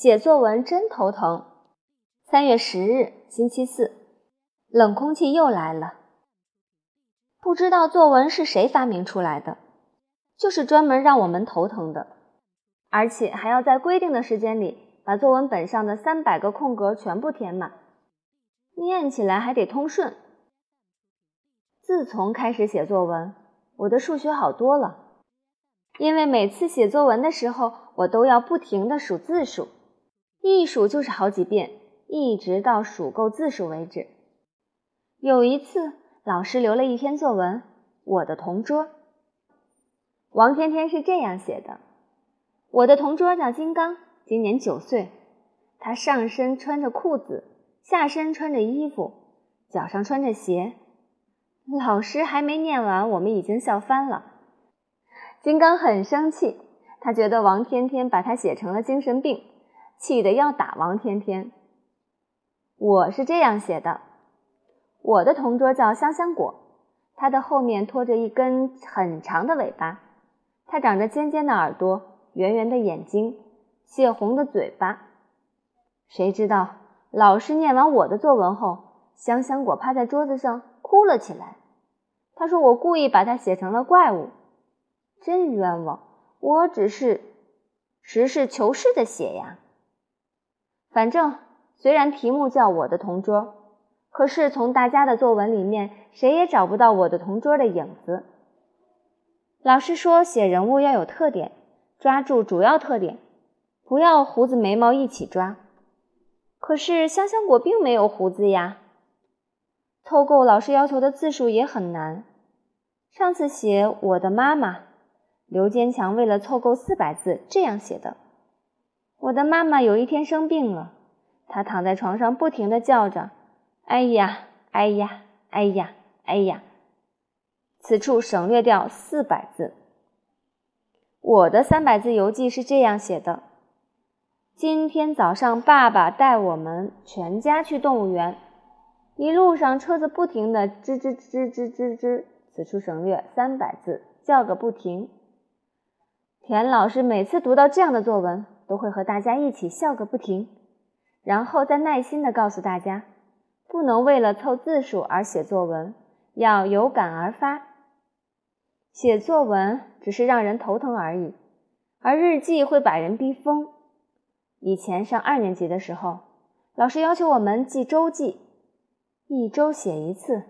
写作文真头疼。三月十日，星期四，冷空气又来了。不知道作文是谁发明出来的，就是专门让我们头疼的，而且还要在规定的时间里把作文本上的三百个空格全部填满，念起来还得通顺。自从开始写作文，我的数学好多了，因为每次写作文的时候，我都要不停的数字数。一数就是好几遍，一直到数够字数为止。有一次，老师留了一篇作文《我的同桌》，王天天是这样写的：我的同桌叫金刚，今年九岁，他上身穿着裤子，下身穿着衣服，脚上穿着鞋。老师还没念完，我们已经笑翻了。金刚很生气，他觉得王天天把他写成了精神病。气得要打王天天。我是这样写的：我的同桌叫香香果，它的后面拖着一根很长的尾巴，它长着尖尖的耳朵、圆圆的眼睛、血红的嘴巴。谁知道老师念完我的作文后，香香果趴在桌子上哭了起来。他说我故意把它写成了怪物，真冤枉！我只是实事求是的写呀。反正虽然题目叫我的同桌，可是从大家的作文里面，谁也找不到我的同桌的影子。老师说写人物要有特点，抓住主要特点，不要胡子眉毛一起抓。可是香香果并没有胡子呀。凑够老师要求的字数也很难。上次写我的妈妈，刘坚强为了凑够四百字，这样写的。我的妈妈有一天生病了，她躺在床上不停地叫着：“哎呀，哎呀，哎呀，哎呀！”此处省略掉四百字。我的三百字游记是这样写的：今天早上，爸爸带我们全家去动物园，一路上车子不停地吱吱吱吱吱吱。此处省略三百字，叫个不停。田老师每次读到这样的作文。都会和大家一起笑个不停，然后再耐心地告诉大家，不能为了凑字数而写作文，要有感而发。写作文只是让人头疼而已，而日记会把人逼疯。以前上二年级的时候，老师要求我们记周记，一周写一次。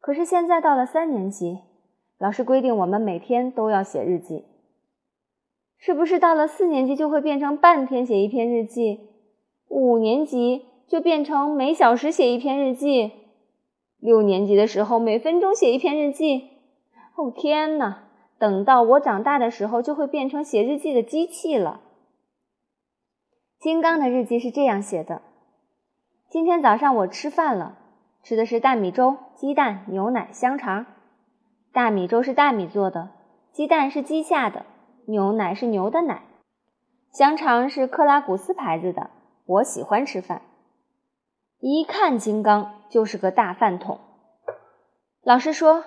可是现在到了三年级，老师规定我们每天都要写日记。是不是到了四年级就会变成半天写一篇日记，五年级就变成每小时写一篇日记，六年级的时候每分钟写一篇日记？哦天哪！等到我长大的时候，就会变成写日记的机器了。金刚的日记是这样写的：今天早上我吃饭了，吃的是大米粥、鸡蛋、牛奶、香肠。大米粥是大米做的，鸡蛋是鸡下的。牛奶是牛的奶，香肠是克拉古斯牌子的。我喜欢吃饭，一看金刚就是个大饭桶。老师说，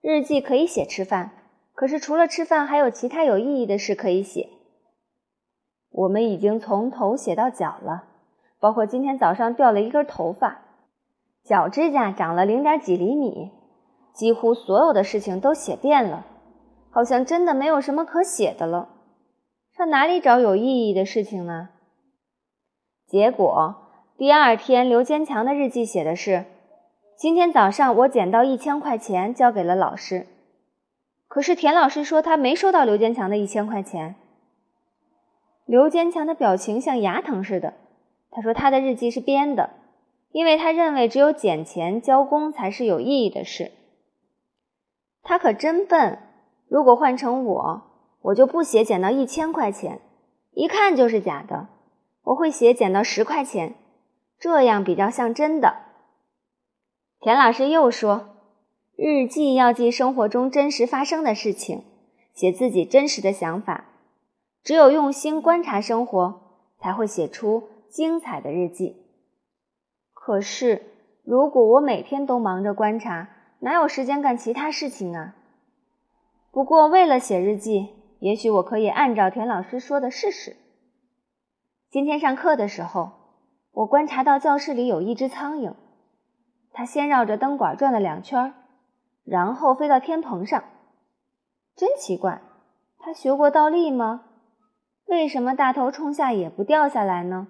日记可以写吃饭，可是除了吃饭，还有其他有意义的事可以写。我们已经从头写到脚了，包括今天早上掉了一根头发，脚指甲长了零点几厘米，几乎所有的事情都写遍了。好像真的没有什么可写的了，上哪里找有意义的事情呢？结果第二天，刘坚强的日记写的是：今天早上我捡到一千块钱，交给了老师。可是田老师说他没收到刘坚强的一千块钱。刘坚强的表情像牙疼似的。他说他的日记是编的，因为他认为只有捡钱交工才是有意义的事。他可真笨。如果换成我，我就不写捡到一千块钱，一看就是假的。我会写捡到十块钱，这样比较像真的。田老师又说，日记要记生活中真实发生的事情，写自己真实的想法。只有用心观察生活，才会写出精彩的日记。可是，如果我每天都忙着观察，哪有时间干其他事情啊？不过，为了写日记，也许我可以按照田老师说的试试。今天上课的时候，我观察到教室里有一只苍蝇，它先绕着灯管转了两圈，然后飞到天棚上。真奇怪，它学过倒立吗？为什么大头冲下也不掉下来呢？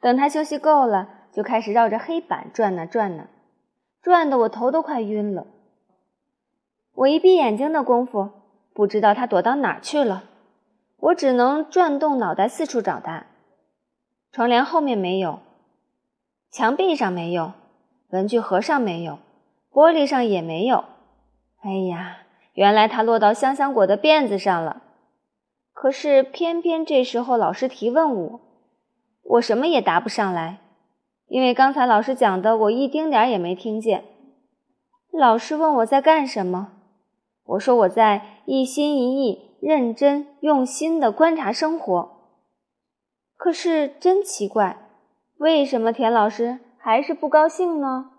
等它休息够了，就开始绕着黑板转呢转呢，转得我头都快晕了。我一闭眼睛的功夫，不知道它躲到哪儿去了。我只能转动脑袋四处找它。窗帘后面没有，墙壁上没有，文具盒上没有，玻璃上也没有。哎呀，原来它落到香香果的辫子上了。可是偏偏这时候老师提问我，我什么也答不上来，因为刚才老师讲的我一丁点儿也没听见。老师问我在干什么，我说我在一心一意。认真用心的观察生活，可是真奇怪，为什么田老师还是不高兴呢？